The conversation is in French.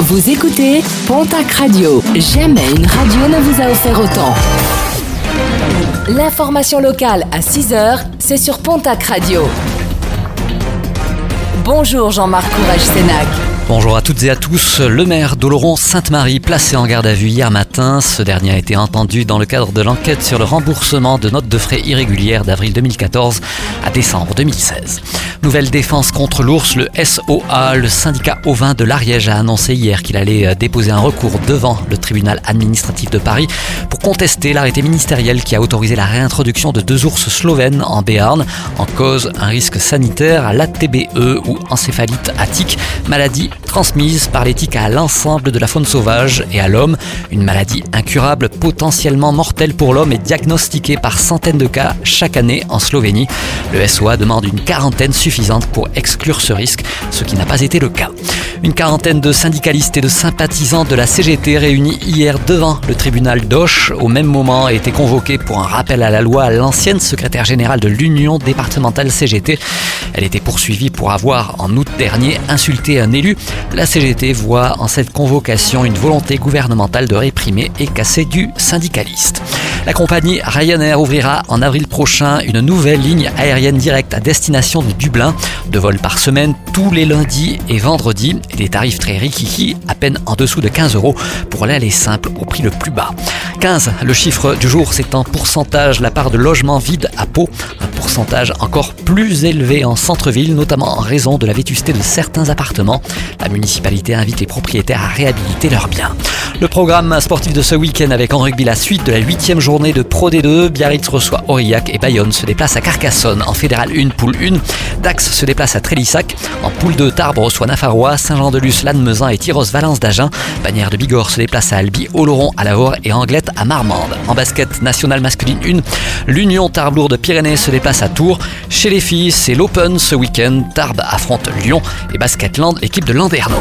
Vous écoutez Pontac Radio. Jamais une radio ne vous a offert autant. L'information locale à 6h, c'est sur Pontac Radio. Bonjour Jean-Marc Courage Sénac. Bonjour à toutes et à tous. Le maire d'Oloron Sainte-Marie, placé en garde à vue hier matin, ce dernier a été entendu dans le cadre de l'enquête sur le remboursement de notes de frais irrégulières d'avril 2014 à décembre 2016. Nouvelle défense contre l'ours, le SOA, le syndicat ovin de l'Ariège a annoncé hier qu'il allait euh, déposer un recours devant le tribunal administratif de Paris pour contester l'arrêté ministériel qui a autorisé la réintroduction de deux ours slovènes en Béarn en cause un risque sanitaire à l'ATBE ou encéphalite attique, maladie transmise par l'éthique à l'ensemble de la faune sauvage et à l'homme. Une maladie incurable, potentiellement mortelle pour l'homme et diagnostiquée par centaines de cas chaque année en Slovénie. Le SOA demande une quarantaine pour exclure ce risque, ce qui n'a pas été le cas. Une quarantaine de syndicalistes et de sympathisants de la CGT réunis hier devant le tribunal d'Auch au même moment été convoqués pour un rappel à la loi à l'ancienne secrétaire générale de l'Union départementale CGT. Elle était poursuivie pour avoir, en août dernier, insulté un élu. La CGT voit en cette convocation une volonté gouvernementale de réprimer et casser du syndicaliste. La compagnie Ryanair ouvrira en avril prochain une nouvelle ligne aérienne directe à destination de Dublin. Deux vols par semaine tous les lundis et vendredis. Et des tarifs très rikiki, à peine en dessous de 15 euros pour l'aller simple au prix le plus bas. 15, le chiffre du jour, c'est en pourcentage la part de logements vides à Pau. Pourcentage encore plus élevé en centre-ville, notamment en raison de la vétusté de certains appartements. La municipalité invite les propriétaires à réhabiliter leurs biens. Le programme sportif de ce week-end avec en rugby la suite de la huitième journée de Pro D2. Biarritz reçoit Aurillac et Bayonne se déplace à Carcassonne. En fédéral 1, poule 1, Dax se déplace à Trélissac. En poule 2, Tarbes reçoit Nafarois, Saint-Jean-de-Luz, Lannemezan et Tyros-Valence d'Agen. Bannière de Bigorre se déplace à Albi, Oloron à Lahore et Anglette à Marmande. En basket national masculine 1, l'Union Tarbes de Pyrénées se déplace à Tours. Chez les filles, c'est l'Open ce week-end. Tarbes affronte Lyon et Basketland, l'équipe de Landerneau.